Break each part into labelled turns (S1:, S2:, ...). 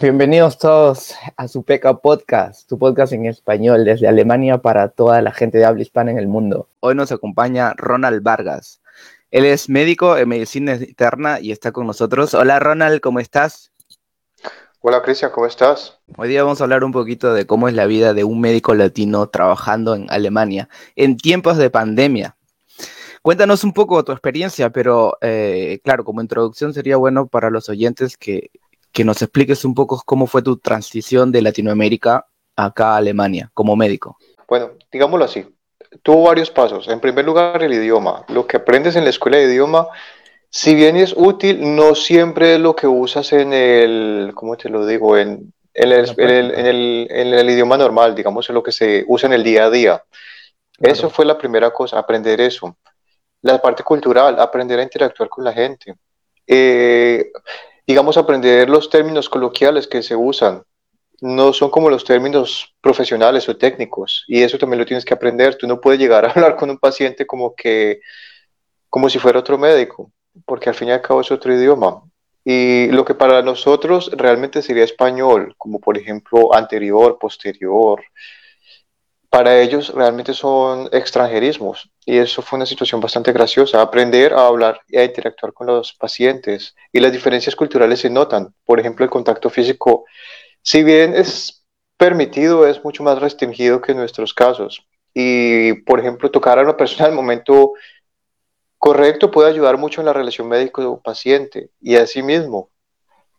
S1: bienvenidos todos a su PECA Podcast, tu podcast en español desde Alemania para toda la gente de habla hispana en el mundo. Hoy nos acompaña Ronald Vargas. Él es médico en medicina interna y está con nosotros. Hola Ronald, ¿cómo estás?
S2: Hola Cristian, ¿cómo estás?
S1: Hoy día vamos a hablar un poquito de cómo es la vida de un médico latino trabajando en Alemania en tiempos de pandemia. Cuéntanos un poco tu experiencia, pero eh, claro, como introducción sería bueno para los oyentes que, que nos expliques un poco cómo fue tu transición de Latinoamérica acá a Alemania como médico.
S2: Bueno, digámoslo así, tuvo varios pasos. En primer lugar, el idioma. Lo que aprendes en la escuela de idioma, si bien es útil, no siempre es lo que usas en el, ¿cómo te lo digo? En, en, el, en, el, en el, idioma normal, digamos, en lo que se usa en el día a día. Eso fue la primera cosa, aprender eso la parte cultural, aprender a interactuar con la gente. Eh, digamos, aprender los términos coloquiales que se usan. No son como los términos profesionales o técnicos. Y eso también lo tienes que aprender. Tú no puedes llegar a hablar con un paciente como que, como si fuera otro médico, porque al fin y al cabo es otro idioma. Y lo que para nosotros realmente sería español, como por ejemplo anterior, posterior, para ellos realmente son extranjerismos y eso fue una situación bastante graciosa, aprender a hablar y a interactuar con los pacientes y las diferencias culturales se notan, por ejemplo el contacto físico, si bien es permitido, es mucho más restringido que en nuestros casos. Y por ejemplo tocar a una persona al momento correcto puede ayudar mucho en la relación médico-paciente y asimismo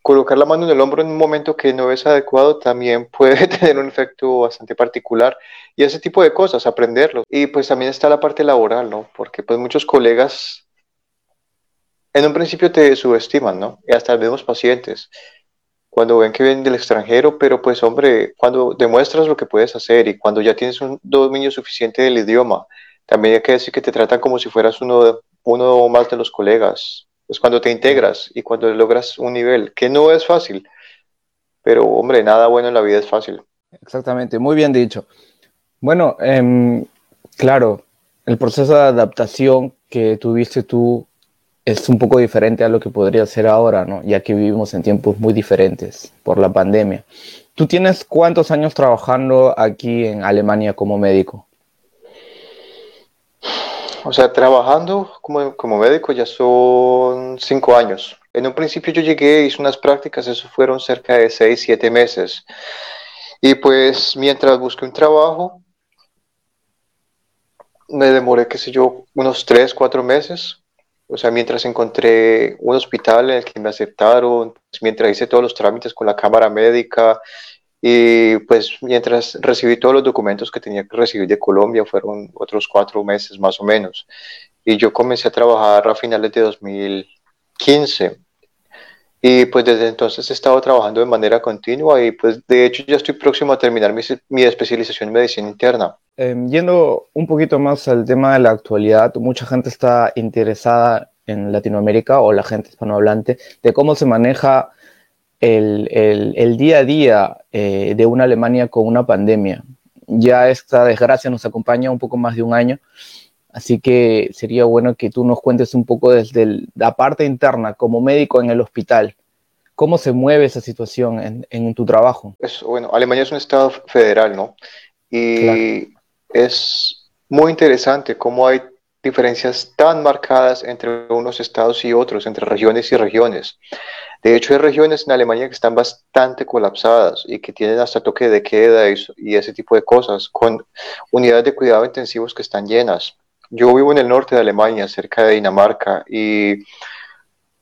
S2: colocar la mano en el hombro en un momento que no es adecuado también puede tener un efecto bastante particular y ese tipo de cosas, aprenderlo. Y pues también está la parte laboral, ¿no? Porque pues muchos colegas en un principio te subestiman, ¿no? Y hasta mismos pacientes cuando ven que vienen del extranjero, pero pues hombre, cuando demuestras lo que puedes hacer y cuando ya tienes un dominio suficiente del idioma, también hay que decir que te tratan como si fueras uno, uno más de los colegas pues cuando te integras y cuando logras un nivel, que no es fácil, pero hombre, nada bueno en la vida es fácil.
S1: Exactamente, muy bien dicho. Bueno, em, claro, el proceso de adaptación que tuviste tú es un poco diferente a lo que podría ser ahora, ¿no? Ya que vivimos en tiempos muy diferentes por la pandemia. ¿Tú tienes cuántos años trabajando aquí en Alemania como médico?
S2: O sea, trabajando como, como médico ya son cinco años. En un principio yo llegué, hice unas prácticas, eso fueron cerca de seis, siete meses. Y pues mientras busqué un trabajo, me demoré, qué sé yo, unos tres, cuatro meses. O sea, mientras encontré un hospital en el que me aceptaron, mientras hice todos los trámites con la cámara médica, y pues mientras recibí todos los documentos que tenía que recibir de Colombia, fueron otros cuatro meses más o menos. Y yo comencé a trabajar a finales de 2015. Y pues desde entonces he estado trabajando de manera continua y pues de hecho ya estoy próximo a terminar mi, especialización en medicina interna.
S1: Em, yendo un poquito más al tema de la actualidad, mucha gente está interesada en Latinoamérica o la gente hispanohablante de cómo se maneja el, día a día eh, de una Alemania con una pandemia. Ya esta desgracia nos acompaña un poco más de un año, así que sería bueno que tú nos cuentes un poco desde la parte interna, como médico en el hospital. ¿Cómo se mueve esa situación en, tu trabajo?
S2: Es, bueno, Alemania es un estado federal, ¿no? Y es muy interesante cómo hay diferencias tan marcadas entre unos estados y otros, entre regiones y regiones. De hecho, hay regiones en Alemania que están bastante colapsadas y que tienen hasta toque de queda y, ese tipo de cosas, con unidades de cuidado intensivos que están llenas. Yo vivo en el norte de Alemania, cerca de Dinamarca, y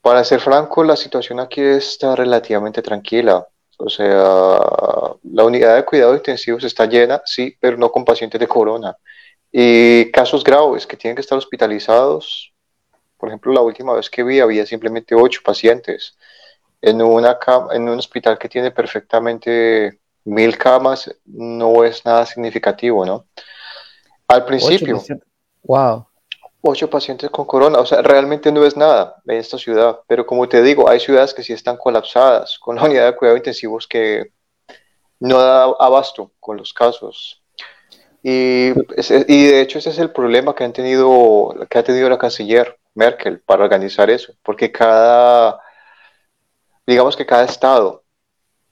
S2: para ser franco, la situación aquí está relativamente tranquila. O sea, la unidad de cuidado intensivos está llena, sí, pero no con pacientes de corona. Y casos graves que tienen que estar hospitalizados, por ejemplo, la última vez que vi había simplemente ocho pacientes en, una en un hospital que tiene perfectamente mil camas no es nada significativo, ¿no? Al principio. Ocho
S1: wow.
S2: Ocho pacientes con corona, o sea, realmente no es nada en esta ciudad, pero como te digo, hay ciudades que sí están colapsadas, con la unidad de cuidado intensivos que no da abasto con los casos. Y, y de hecho ese es el problema que, han tenido, que ha tenido la canciller Merkel para organizar eso, porque cada digamos que cada estado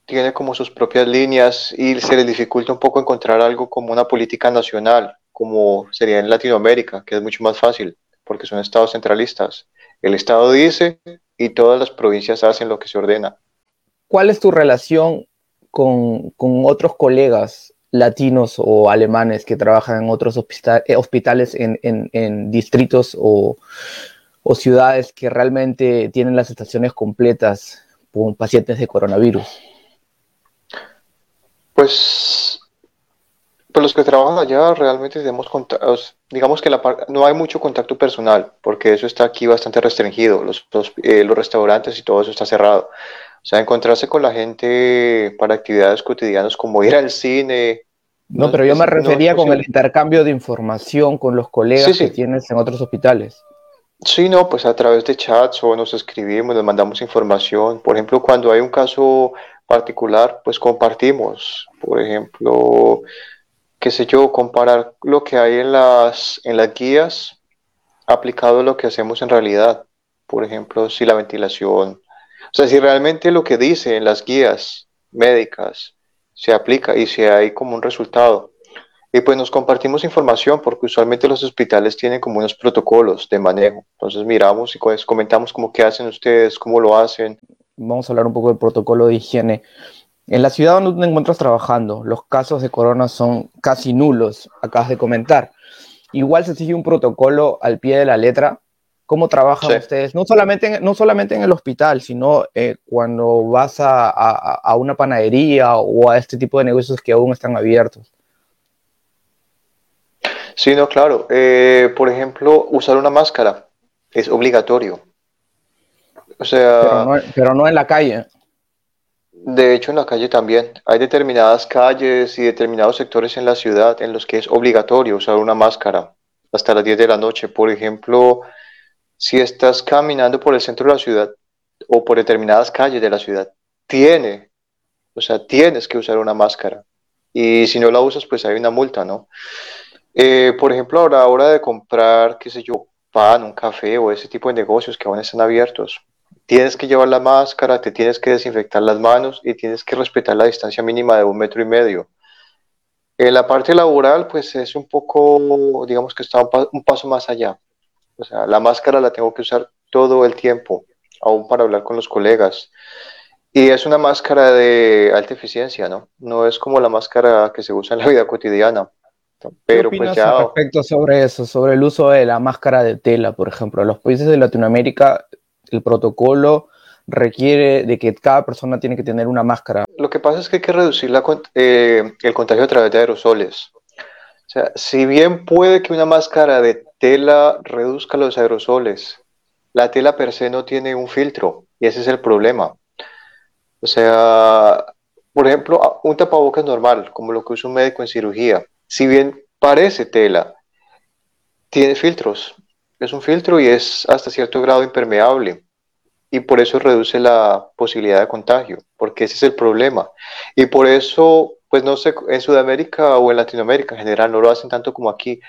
S2: tiene como sus propias líneas y se les dificulta un poco encontrar algo como una política nacional, como sería en Latinoamérica, que es mucho más fácil, porque son estados centralistas. El estado dice y todas las provincias hacen lo que se ordena.
S1: ¿Cuál es tu relación con, otros colegas latinos o alemanes que trabajan en otros eh, hospitales en, distritos o, o ciudades que realmente tienen las estaciones completas con pacientes de coronavirus?
S2: Pues, pues los que trabajan allá realmente tenemos digamos que no hay mucho contacto personal, porque eso está aquí bastante restringido, los, eh, los, restaurantes y todo eso está cerrado. O sea, encontrarse con la gente para actividades cotidianas como ir al cine.
S1: No, pero yo me refería con el intercambio de información con los colegas que tienes en otros hospitales.
S2: Sí, no, pues a través de chats o nos escribimos, nos mandamos información. Por ejemplo, cuando hay un caso particular, pues compartimos. Por ejemplo, qué sé yo, comparar lo que hay en las, en las guías aplicado a lo que hacemos en realidad. Por ejemplo, si la ventilación, o sea, si realmente lo que dice en las guías médicas se aplica y si hay como un resultado. Y pues nos compartimos información porque usualmente los hospitales tienen como unos protocolos de manejo. Entonces miramos y pues comentamos como qué hacen ustedes, cómo lo hacen
S1: vamos a hablar un poco del protocolo de higiene. En la ciudad donde te encuentras trabajando, los casos de corona son casi nulos, acabas de comentar. Igual se sigue un protocolo al pie de la letra. ¿Cómo trabajan ustedes? No solamente, en, no solamente en el hospital, sino eh, cuando vas a, una panadería o a este tipo de negocios que aún están abiertos.
S2: Sí, no, claro. Eh, por ejemplo, usar una máscara es obligatorio. O sea.
S1: Pero no, en la calle.
S2: De hecho, en la calle también. Hay determinadas calles y determinados sectores en la ciudad en los que es obligatorio usar una máscara hasta las 10 de la noche. Por ejemplo, si estás caminando por el centro de la ciudad o por determinadas calles de la ciudad, tiene, o sea, tienes que usar una máscara. Y si no la usas, pues hay una multa, ¿no? Eh, por ejemplo, a la hora de comprar, qué sé yo, pan, un café o ese tipo de negocios que aún están abiertos, tienes que llevar la máscara, te tienes que desinfectar las manos y tienes que respetar la distancia mínima de un metro y medio. En la parte laboral, pues es un poco, digamos que está un, paso más allá. O sea, la máscara la tengo que usar todo el tiempo, aún para hablar con los colegas. Y es una máscara de alta eficiencia, ¿no? No es como la máscara que se usa en la vida cotidiana.
S1: Pero ¿Qué pues ya... respecto sobre eso, sobre el uso de la máscara de tela, por ejemplo? Los países de Latinoamérica el protocolo requiere de que cada persona tiene que tener una máscara.
S2: Lo que pasa es que hay que reducir eh, el contagio a través de aerosoles. O sea, si bien puede que una máscara de tela reduzca los aerosoles, la tela per se no tiene un filtro y ese es el problema. O sea, por ejemplo, un tapabocas normal, como lo que usa un médico en cirugía, si bien parece tela, tiene filtros es un filtro y es hasta cierto grado impermeable y por eso reduce la posibilidad de contagio, porque ese es el problema. Y por eso, pues no sé, en Sudamérica o en Latinoamérica en general no lo hacen tanto como aquí,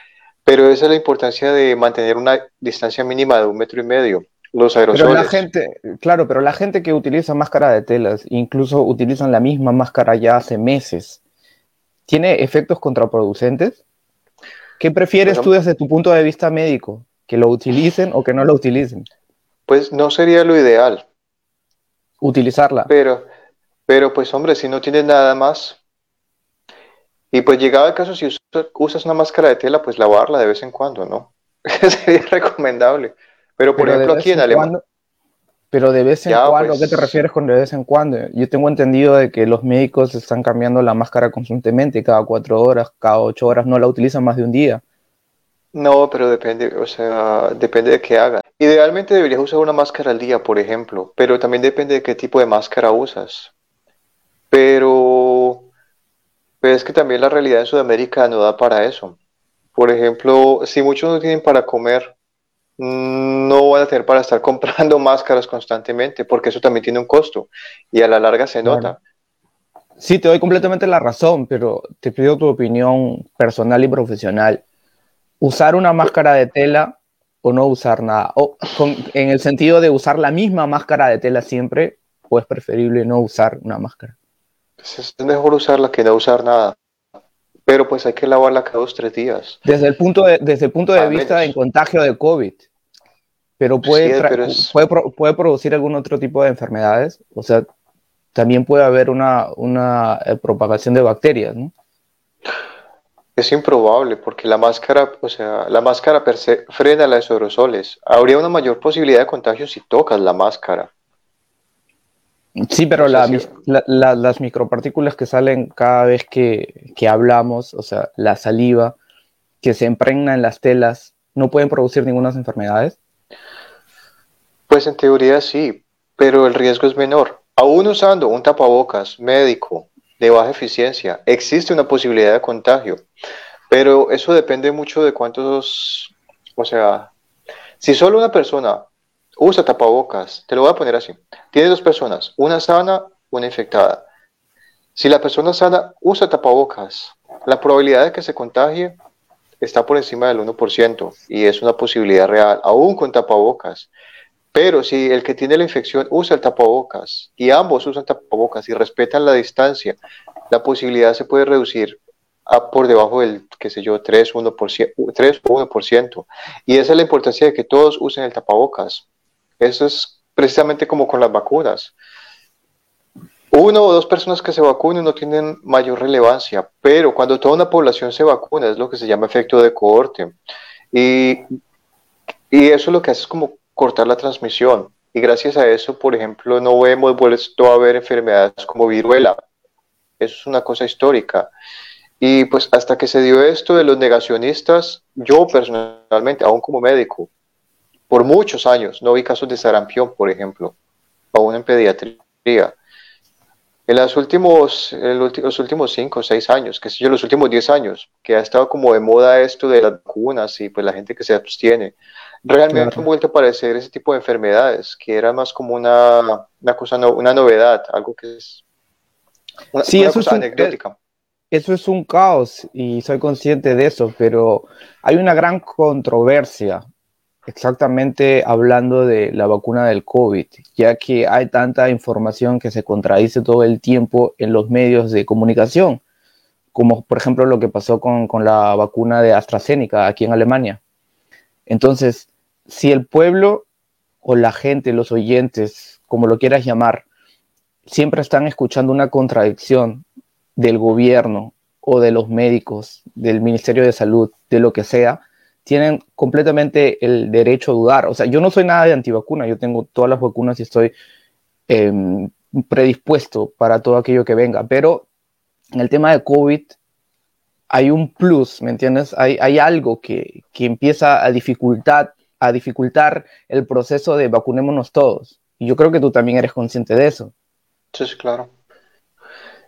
S2: pero esa es la importancia de mantener una distancia mínima de un metro y medio. Los aerosoles.
S1: Pero la gente, claro, pero la gente que utiliza máscara de telas, incluso utilizan la misma máscara ya hace meses, ¿tiene efectos contraproducentes? ¿Qué prefieres tú desde tu punto de vista médico? que lo utilicen o que no lo utilicen.
S2: Pues no sería lo ideal.
S1: Utilizarla.
S2: Pero, pero pues hombre, si no tienes nada más. Y pues llegado el caso, si usas una máscara de tela, pues lavarla de vez en cuando, ¿no? sería recomendable. Pero por ejemplo aquí en, Alemania...
S1: Pero de vez en cuando, ¿a qué te pues, refieres con de vez en cuando? Yo tengo entendido de que los médicos están cambiando la máscara constantemente, cada cuatro horas, cada ocho horas, no la utilizan más de un día.
S2: No, pero depende, o sea, depende de qué hagas. Idealmente deberías usar una máscara al día, por ejemplo, pero también depende de qué tipo de máscara usas. Pero, es que también la realidad en Sudamérica no da para eso. Por ejemplo, si muchos no tienen para comer, no van a tener para estar comprando máscaras constantemente, porque eso también tiene un costo y a la larga se nota.
S1: Sí, te doy completamente la razón, pero te pido tu opinión personal y profesional usar una máscara de tela o no usar nada. O en el sentido de usar la misma máscara de tela siempre, o es preferible no usar una máscara.
S2: Pues es mejor usarla que no usar nada. Pero pues hay que lavarla cada dos, tres días.
S1: Desde el punto de, desde el punto de vista del contagio de COVID. Pero puede, puede, puede, producir algún otro tipo de enfermedades. O sea, también puede haber una, una eh, propagación de bacterias, ¿no?
S2: Es improbable porque la máscara, o sea, la máscara per se frena las aerosoles. Habría una mayor posibilidad de contagio si tocas la máscara.
S1: Sí, pero las micropartículas que salen cada vez que, que, hablamos, o sea, la saliva que se impregna en las telas, ¿no pueden producir ninguna enfermedades?
S2: Pues en teoría sí, pero el riesgo es menor. Aún usando un tapabocas médico de baja eficiencia, existe una posibilidad de contagio, pero eso depende mucho de cuántos, o sea, si solo una persona usa tapabocas, te lo voy a poner así, tiene dos personas, una sana, una infectada. Si la persona sana usa tapabocas, la probabilidad de que se contagie está por encima del 1% y es una posibilidad real, aún con tapabocas. Pero si el que tiene la infección usa el tapabocas y ambos usan tapabocas y respetan la distancia, la posibilidad se puede reducir a por debajo del, qué sé yo, 3, 1%, 3 o 1%. Y esa es la importancia de que todos usen el tapabocas. Eso es precisamente como con las vacunas. Uno o dos personas que se vacunen no tienen mayor relevancia, pero cuando toda una población se vacuna es lo que se llama efecto de cohorte. Y, y eso lo que hace es como cortar la transmisión. Y gracias a eso, por ejemplo, no hemos vuelto a ver enfermedades como viruela. Eso es una cosa histórica. Y pues hasta que se dio esto de los negacionistas, yo personalmente, aún como médico, por muchos años no vi casos de sarampión, por ejemplo, aún en pediatría. En los últimos, en los últimos cinco o seis años, que sé yo, los últimos diez años, que ha estado como de moda esto de las vacunas y pues la gente que se abstiene, realmente han vuelto a aparecer ese tipo de enfermedades, que era más como una, una cosa, no, una novedad, algo que es
S1: una, sí, eso es anecdótica. eso es un caos y soy consciente de eso, pero hay una gran controversia exactamente hablando de la vacuna del COVID, ya que hay tanta información que se contradice todo el tiempo en los medios de comunicación, como por ejemplo lo que pasó con, con la vacuna de AstraZeneca aquí en Alemania. Entonces, si el pueblo o la gente, los oyentes, como lo quieras llamar, siempre están escuchando una contradicción del gobierno o de los médicos, del Ministerio de Salud, de lo que sea, tienen completamente el derecho a dudar. O sea, yo no soy nada de antivacuna, yo tengo todas las vacunas y estoy em, predispuesto para todo aquello que venga, pero en el tema de COVID hay un plus, ¿me entiendes? Hay, hay algo que, que, empieza a, dificultar, a dificultar el proceso de vacunémonos todos. Y yo creo que tú también eres consciente de eso.
S2: Sí, claro.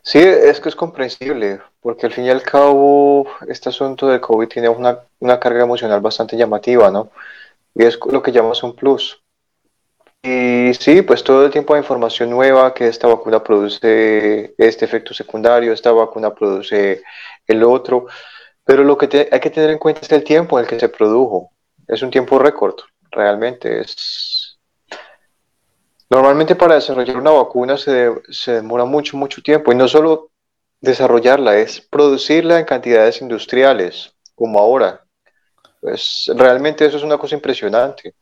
S2: Sí, es que es comprensible, porque al fin y al cabo este asunto de COVID tiene una, una carga emocional bastante llamativa, ¿no? Y es lo que llamamos un plus. Y sí, pues todo el tiempo hay información nueva que esta vacuna produce este efecto secundario, esta vacuna produce el otro, pero lo que hay que tener en cuenta es el tiempo en el que se produjo. Es un tiempo récord, realmente. Es... Normalmente para desarrollar una vacuna se, se demora mucho, mucho tiempo, y no solo desarrollarla, es producirla en cantidades industriales, como ahora. Pues realmente eso es una cosa impresionante.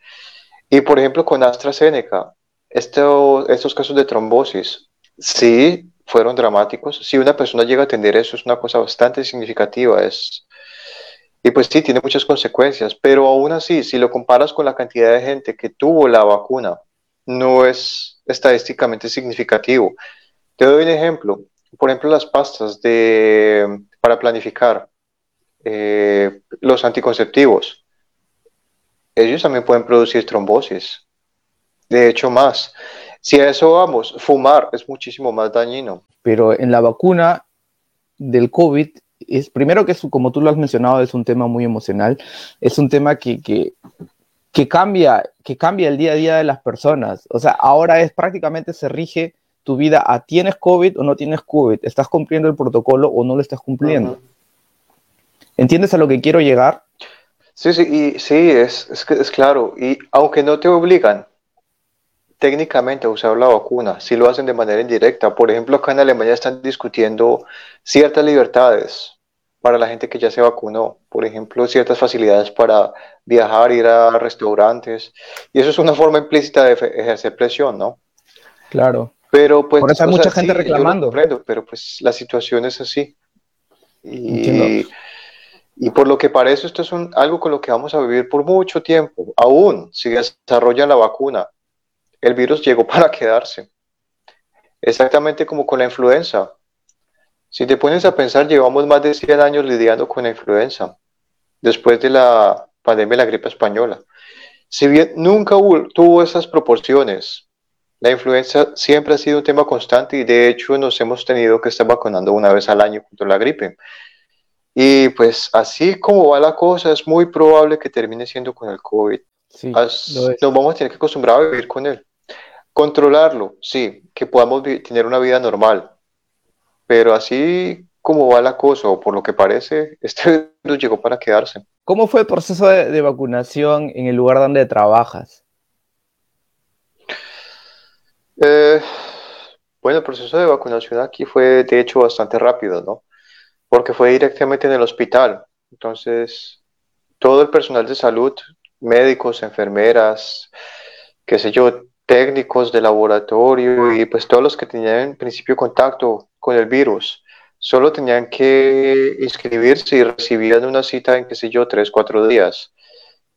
S2: Y por ejemplo, con AstraZeneca, estos casos de trombosis, sí, fueron dramáticos. Si una persona llega a tener eso, es una cosa bastante significativa. Es, y pues sí, tiene muchas consecuencias, pero aún así, si lo comparas con la cantidad de gente que tuvo la vacuna, no es estadísticamente significativo. Te doy un ejemplo. Por ejemplo, las pastas de, para planificar eh, los anticonceptivos. Ellos también pueden producir trombosis. De hecho, más. Si a eso vamos, fumar es muchísimo más dañino.
S1: Pero en la vacuna del COVID, es, primero que es, como tú lo has mencionado, es un tema muy emocional, es un tema que, que, que, cambia, que cambia el día a día de las personas. O sea, ahora es prácticamente se rige tu vida a tienes COVID o no tienes COVID, estás cumpliendo el protocolo o no lo estás cumpliendo. ¿Entiendes a lo que quiero llegar?
S2: Sí, sí, y, sí, es, es, es claro. Y aunque no te obligan, técnicamente a usar la vacuna, si lo hacen de manera indirecta. Por ejemplo, acá en Alemania están discutiendo ciertas libertades para la gente que ya se vacunó. Por ejemplo, ciertas facilidades para viajar, ir a restaurantes. Y eso es una forma implícita de ejercer presión, ¿no?
S1: Claro.
S2: Pero pues...
S1: Por eso hay mucha gente reclamando.
S2: pero pues la situación es así. Y, y por lo que parece, esto es un, algo con lo que vamos a vivir por mucho tiempo. Aún si desarrolla la vacuna, el virus llegó para quedarse. Exactamente como con la influenza. Si te pones a pensar, llevamos más de 100 años lidiando con la influenza, después de la pandemia de la gripe española. Si bien nunca tuvo esas proporciones, la influenza siempre ha sido un tema constante y de hecho nos hemos tenido que estar vacunando una vez al año contra la gripe. Y pues así como va la cosa, es muy probable que termine siendo con el COVID. nos vamos a tener que acostumbrar a vivir con él. Controlarlo, sí, que podamos tener una vida normal, pero así como va la cosa, o por lo que parece, este virus llegó para quedarse.
S1: ¿Cómo fue el proceso de, vacunación en el lugar donde trabajas?
S2: Eh, bueno, el proceso de vacunación aquí fue de hecho bastante rápido, ¿no? Porque fue directamente en el hospital. Entonces, todo el personal de salud, médicos, enfermeras, qué sé yo, técnicos de laboratorio y pues todos los que tenían en principio contacto con el virus. Solo tenían que inscribirse y recibían una cita en, qué sé yo, tres, cuatro días.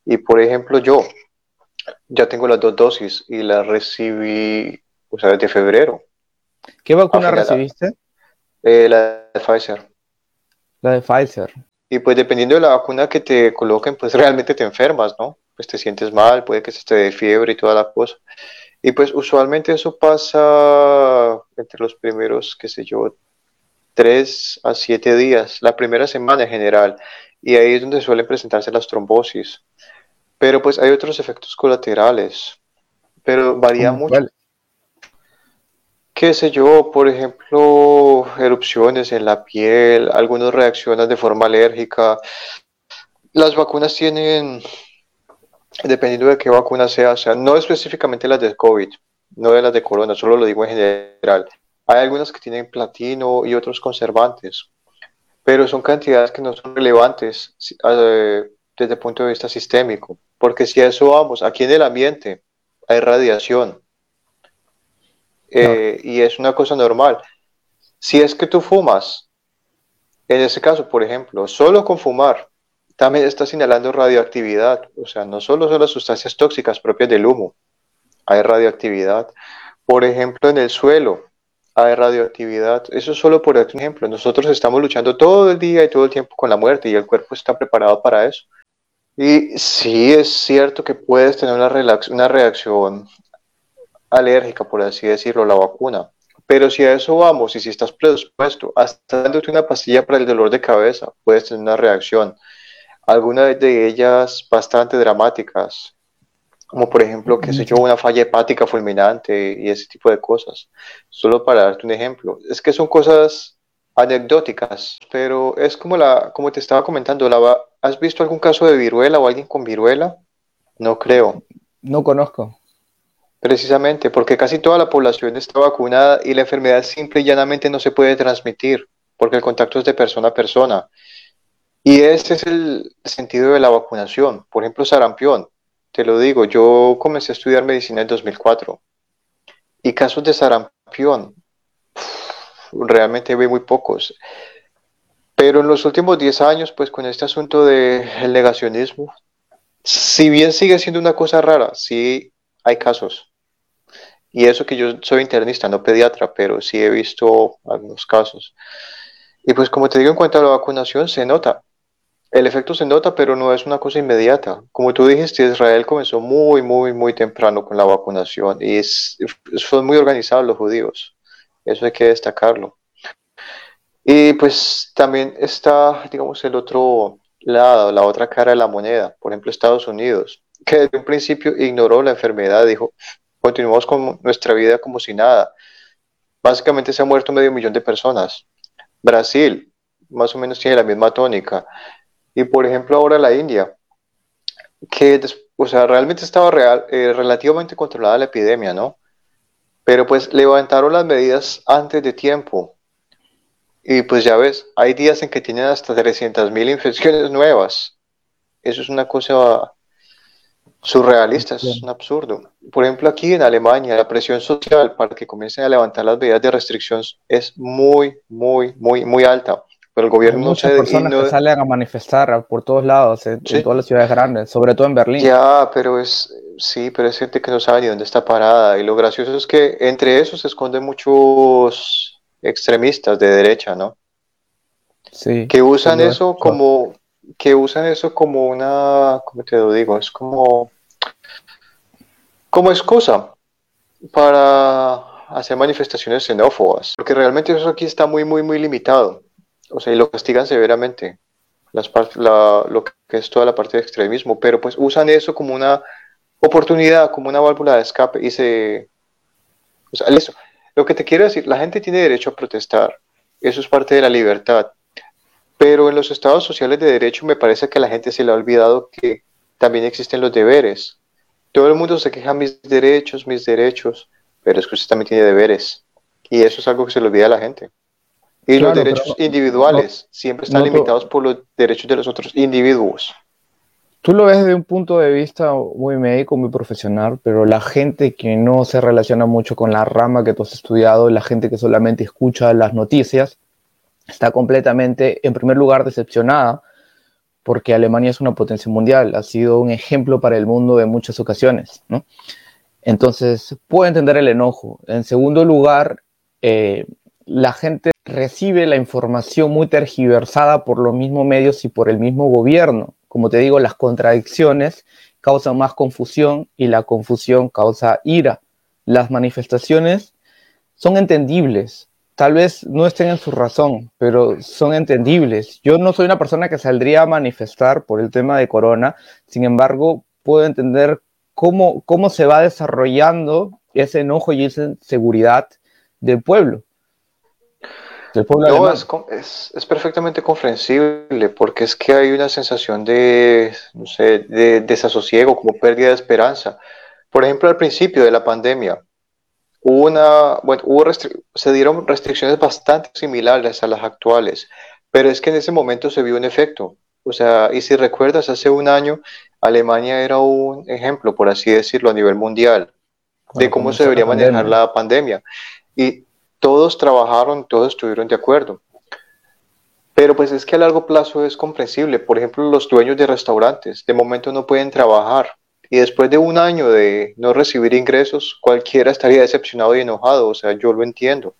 S2: Y por ejemplo, yo ya tengo las dos dosis y las recibí, o sea, desde febrero.
S1: ¿Qué vacuna recibiste?
S2: Eh, la de Pfizer.
S1: La de Pfizer.
S2: Y pues dependiendo de la vacuna que te coloquen, pues realmente te enfermas, ¿no? Pues te sientes mal, puede que se te dé fiebre y toda la cosa. Y pues usualmente eso pasa entre los primeros, qué sé yo, tres a siete días, la primera semana en general, y ahí es donde suelen presentarse las trombosis. Pero pues hay otros efectos colaterales, pero varía mucho. Qué sé yo, por ejemplo, erupciones en la piel, algunas reacciones de forma alérgica. Las vacunas tienen dependiendo de qué vacuna sea, o sea, no específicamente las de COVID, no de las de corona, solo lo digo en general. Hay algunas que tienen platino y otros conservantes, pero son cantidades que no son relevantes eh, desde el punto de vista sistémico, porque si a eso vamos, aquí en el ambiente hay radiación eh, y es una cosa normal. Si es que tú fumas, en ese caso, por ejemplo, solo con fumar, también estás inhalando radioactividad. O sea, no solo son las sustancias tóxicas propias del humo, hay radioactividad. Por ejemplo, en el suelo hay radioactividad. Eso es solo por ejemplo. Nosotros estamos luchando todo el día y todo el tiempo con la muerte y el cuerpo está preparado para eso. Y sí es cierto que puedes tener una, reacción alérgica, por así decirlo, la vacuna. Pero si a eso vamos y si estás predispuesto, hasta dándote una pastilla para el dolor de cabeza, puedes tener una reacción algunas de ellas bastante dramáticas, como por ejemplo, que se yo, una falla hepática fulminante y ese tipo de cosas. Solo para darte un ejemplo. Es que son cosas anecdóticas, pero es como la, como te estaba comentando, la, ¿has visto algún caso de viruela o alguien con viruela? No creo.
S1: No conozco.
S2: Precisamente, porque casi toda la población está vacunada y la enfermedad simple y llanamente no se puede transmitir, porque el contacto es de persona a persona. Y ese es el sentido de la vacunación. Por ejemplo, sarampión. Te lo digo, yo comencé a estudiar medicina en 2004 y casos de sarampión realmente ve muy pocos. Pero en los últimos 10 años, pues con este asunto del negacionismo, si bien sigue siendo una cosa rara, sí hay casos. Y eso que yo soy internista, no pediatra, pero sí he visto algunos casos. Y pues como te digo, en cuanto a la vacunación, se nota. El efecto se nota, pero no es una cosa inmediata. Como tú dijiste, Israel comenzó muy, muy, muy temprano con la vacunación y son muy organizados los judíos. Eso hay que destacarlo. Y pues también está, digamos, el otro lado, la otra cara de la moneda. Por ejemplo, Estados Unidos, que desde un principio ignoró la enfermedad, dijo, continuamos con nuestra vida como si nada. Básicamente se ha muerto medio millón de personas. Brasil, más o menos tiene la misma tónica. Y por ejemplo ahora la India, que o sea, realmente estaba real, eh, relativamente controlada la epidemia, ¿no? pero pues levantaron las medidas antes de tiempo. Y pues ya ves, hay días en que tienen hasta 300.000 infecciones nuevas. Eso es una cosa surrealista, es un absurdo. Por ejemplo, aquí en Alemania, la presión social para que comiencen a levantar las medidas de restricción es muy, muy, muy, muy alta. Pero el gobierno
S1: no se personas que salen a manifestar por todos lados, en, todas las ciudades grandes, sobre todo en Berlín.
S2: Ya, pero es, sí, pero es gente que no sabe ni dónde está parada. Y lo gracioso es que entre esos se esconden muchos extremistas de derecha, ¿no?
S1: Sí.
S2: Que usan eso como, que usan eso como una, ¿cómo te lo digo? Es como, como excusa para hacer manifestaciones xenófobas, porque realmente eso aquí está muy, muy, muy limitado, o sea, y lo castigan severamente, las la, lo que es toda la parte de extremismo, pero pues usan eso como una oportunidad, como una válvula de escape, y se, o sea, eso, lo que te quiero decir, la gente tiene derecho a protestar, eso es parte de la libertad, pero en los estados sociales de derecho me parece que a la gente se le ha olvidado que también existen los deberes. Todo el mundo se queja mis derechos, mis derechos, pero es que usted también tiene deberes. Y eso es algo que se le olvida a la gente. Y los derechos individuales siempre están limitados por los derechos de los otros individuos.
S1: Tú lo ves desde un punto de vista muy médico, muy profesional, pero la gente que no se relaciona mucho con la rama que tú has estudiado, la gente que solamente escucha las noticias, está completamente, en primer lugar, decepcionada porque Alemania es una potencia mundial, ha sido un ejemplo para el mundo en muchas ocasiones, ¿no? Entonces, puedo entender el enojo. En segundo lugar, eh, la gente recibe la información muy tergiversada por los mismos medios y por el mismo gobierno. Como te digo, las contradicciones causan más confusión y la confusión causa ira. Las manifestaciones son entendibles, tal vez no estén en su razón, pero son entendibles. Yo no soy una persona que saldría a manifestar por el tema de corona, sin embargo, puedo entender cómo, cómo se va desarrollando ese enojo y esa inseguridad del pueblo.
S2: No, es, es, perfectamente comprensible porque es que hay una sensación de, no sé, de desasosiego, como pérdida de esperanza. Por ejemplo, al principio de la pandemia, una, bueno, hubo se dieron restricciones bastante similares a las actuales, pero es que en ese momento se vio un efecto. O sea, y si recuerdas, hace un año Alemania era un ejemplo, por así decirlo, a nivel mundial, de cómo se debería manejar la pandemia. Y todos trabajaron, todos estuvieron de acuerdo. Pero pues es que a largo plazo es comprensible. Por ejemplo, los dueños de restaurantes de momento no pueden trabajar y después de un año de no recibir ingresos, cualquiera estaría decepcionado y enojado, o sea, yo lo entiendo.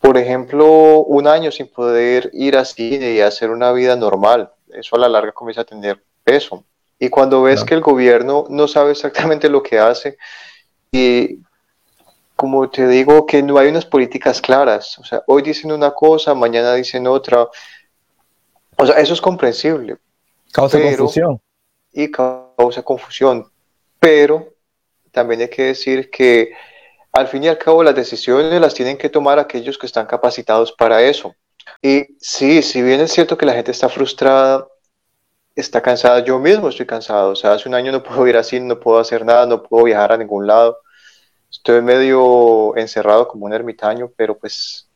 S2: Por ejemplo, un año sin poder ir a cine y hacer una vida normal, eso a la larga comienza a tener peso. Y cuando ves que el gobierno no sabe exactamente lo que hace y como te digo, que no hay unas políticas claras, o sea, hoy dicen una cosa, mañana dicen otra, o sea, eso es comprensible.
S1: Causa confusión
S2: y causa confusión. Pero también hay que decir que al fin y al cabo las decisiones las tienen que tomar aquellos que están capacitados para eso. Y sí, si bien es cierto que la gente está frustrada, está cansada, yo mismo estoy cansado, o sea, hace un año no puedo ir así, no puedo hacer nada, no puedo viajar a ningún lado, estoy medio encerrado como un ermitaño, pero pues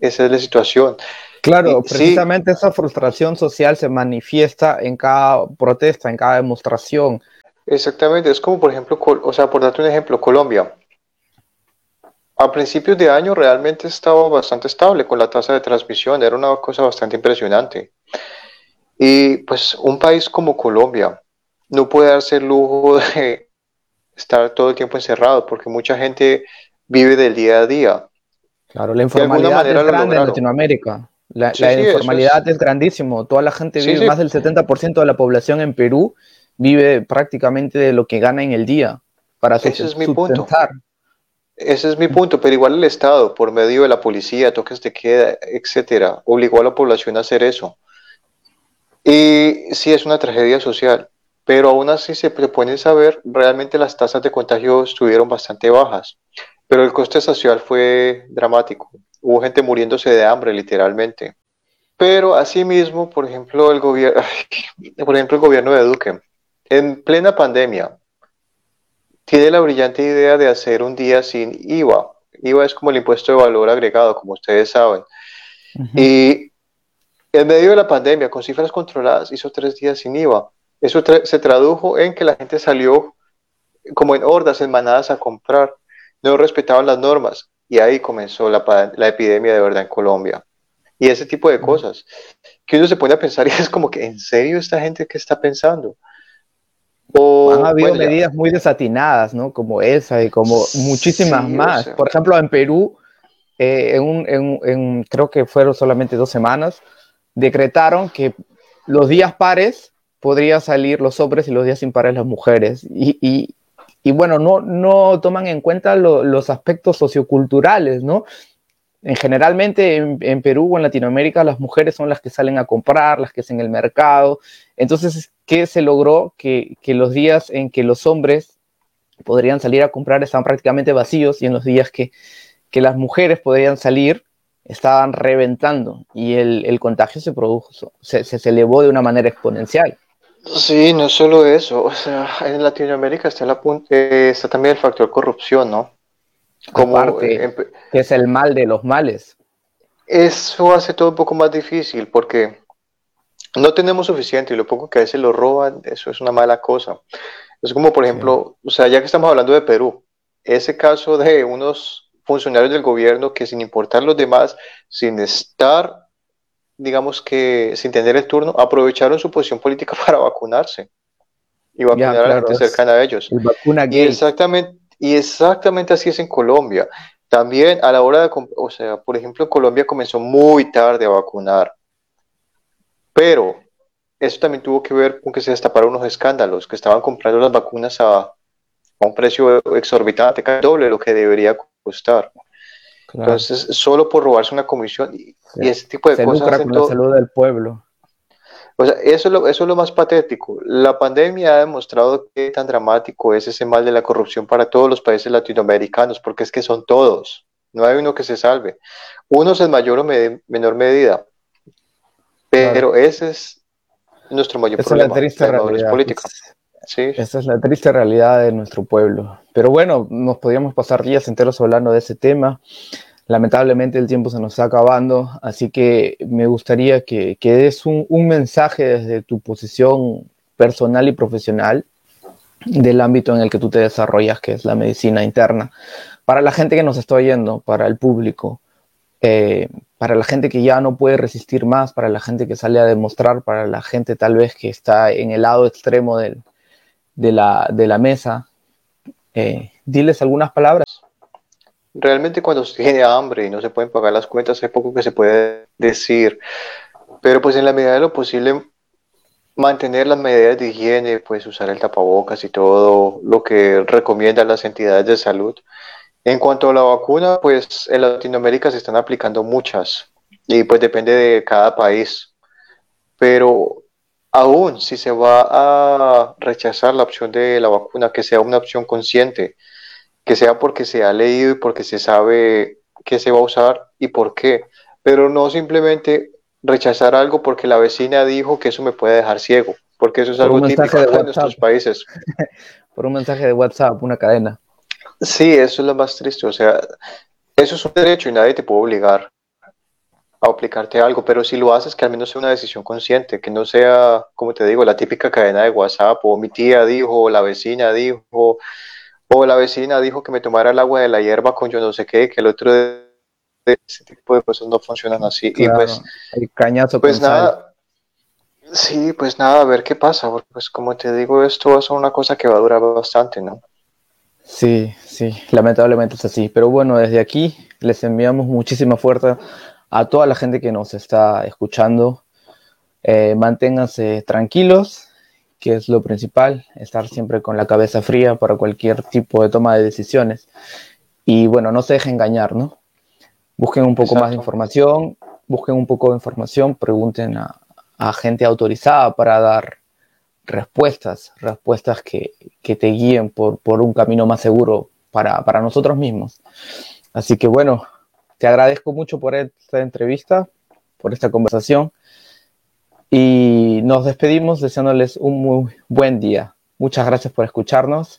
S2: esa es la situación.
S1: Claro, precisamente esa frustración social se manifiesta en cada protesta, en cada demostración.
S2: Exactamente, es como por ejemplo, o sea, por darte un ejemplo, Colombia. A principios de año realmente estaba bastante estable con la tasa de transmisión, era una cosa bastante impresionante. Y pues un país como Colombia no puede darse el lujo de estar todo el tiempo encerrado porque mucha gente vive del día a día.
S1: Claro, la informalidad es grande en Latinoamérica. La, informalidad es... grandísimo. Toda la gente vive, más del 70% de la población en Perú vive prácticamente de lo que gana en el día para
S2: Ese es mi punto. Ese es mi punto, pero igual el Estado, por medio de la policía, toques de queda, etcétera, obligó a la población a hacer eso. Y sí es una tragedia social, pero aún así se propone saber, realmente las tasas de contagio estuvieron bastante bajas, pero el coste social fue dramático hubo gente muriéndose de hambre, literalmente. Pero asimismo, por ejemplo, el gobierno, por ejemplo, el gobierno de Duque, en plena pandemia, tiene la brillante idea de hacer un día sin IVA. IVA es como el impuesto de valor agregado, como ustedes saben. Y en medio de la pandemia, con cifras controladas, hizo tres días sin IVA. Eso se tradujo en que la gente salió como en hordas, en manadas a comprar. No respetaban las normas. Y ahí comenzó la, la epidemia de verdad en Colombia. Y ese tipo de cosas. Que uno se pone a pensar y es como que, ¿en serio esta gente qué está pensando?
S1: O, Han habido medidas muy desatinadas, ¿no? Como esa y como muchísimas más. Por ejemplo, en Perú, eh, en, en, creo que fueron solamente dos semanas, decretaron que los días pares podría salir los hombres y los días impares las mujeres. Y, y, y bueno, no, no toman en cuenta los aspectos socioculturales, ¿no? En, generalmente en, Perú o en Latinoamérica las mujeres son las que salen a comprar, las que hacen el mercado. Entonces, ¿qué se logró? Que, que los días en que los hombres podrían salir a comprar estaban prácticamente vacíos y en los días que, que las mujeres podrían salir estaban reventando y el, el contagio se produjo, se, se, elevó de una manera exponencial.
S2: Sí, no solo eso, o sea, en Latinoamérica está, la, está también el factor corrupción, ¿no?
S1: Como Aparte, que es el mal de los males.
S2: Eso hace todo un poco más difícil porque no tenemos suficiente y lo poco que a veces lo roban, eso es una mala cosa. Es como, por ejemplo, o sea, ya que estamos hablando de Perú, ese caso de unos funcionarios del gobierno que sin importar los demás, sin estar, digamos que, sin tener el turno, aprovecharon su posición política para vacunarse y vacunar a la gente cercana a ellos. y exactamente, y exactamente así es en Colombia. También a la hora de, o sea, por ejemplo, Colombia comenzó muy tarde a vacunar, pero eso también tuvo que ver con que se destaparon unos escándalos, que estaban comprando las vacunas a, a un precio exorbitante, casi doble lo que debería costar. Entonces, solo por robarse una comisión y, ese tipo de
S1: se
S2: cosas.
S1: Lucra con la salud del pueblo.
S2: O sea, eso es, lo, eso es lo más patético. La pandemia ha demostrado qué tan dramático es ese mal de la corrupción para todos los países latinoamericanos, porque es que son todos. No hay uno que se salve. Unos en mayor o menor medida. Pero ese es nuestro mayor
S1: esa
S2: problema.
S1: Es la realidad. Política. Sí. Esa es la triste realidad de nuestro pueblo. Pero bueno, nos podríamos pasar días enteros hablando de ese tema. Lamentablemente el tiempo se nos está acabando, así que me gustaría que, que des un, mensaje desde tu posición personal y profesional del ámbito en el que tú te desarrollas, que es la medicina interna, para la gente que nos está oyendo, para el público, eh, para la gente que ya no puede resistir más, para la gente que sale a demostrar, para la gente tal vez que está en el lado extremo del, de, la, de la mesa, eh, diles algunas palabras
S2: realmente cuando se tiene hambre y no se pueden pagar las cuentas, hay poco que se puede decir. Pero pues en la medida de lo posible, mantener las medidas de higiene, pues usar el tapabocas y todo lo que recomiendan las entidades de salud. En cuanto a la vacuna, pues en Latinoamérica se están aplicando muchas y pues depende de cada país. Pero aún si se va a rechazar la opción de la vacuna, que sea una opción consciente, que sea porque se ha leído y porque se sabe qué se va a usar y por qué, pero no simplemente rechazar algo porque la vecina dijo que eso me puede dejar ciego, porque eso es algo típico de, nuestros países.
S1: por un mensaje de WhatsApp, una cadena.
S2: Sí, eso es lo más triste, o sea, eso es un derecho y nadie te puede obligar a aplicarte algo, pero si lo haces, que al menos sea una decisión consciente, que no sea, como te digo, la típica cadena de WhatsApp, o mi tía dijo, o la vecina dijo, o la vecina dijo que me tomara el agua de la hierba con yo no sé qué, que el otro de ese tipo de cosas no funcionan así. y pues,
S1: el cañazo
S2: pues nada, sí, pues nada, a ver qué pasa, porque pues como te digo, esto va a ser una cosa que va a durar bastante, ¿no?
S1: Sí, sí, lamentablemente es así. Pero bueno, desde aquí les enviamos muchísima fuerza a toda la gente que nos está escuchando. Eh, manténganse tranquilos, que es lo principal, estar siempre con la cabeza fría para cualquier tipo de toma de decisiones. Y bueno, no se dejen engañar, ¿no? Busquen un poco más de información, busquen un poco de información, pregunten a, gente autorizada para dar respuestas, respuestas que, te guíen por, por, un camino más seguro para, para nosotros mismos. Así que bueno, te agradezco mucho por esta entrevista, por esta conversación. Y nos despedimos deseándoles un muy buen día. Muchas gracias por escucharnos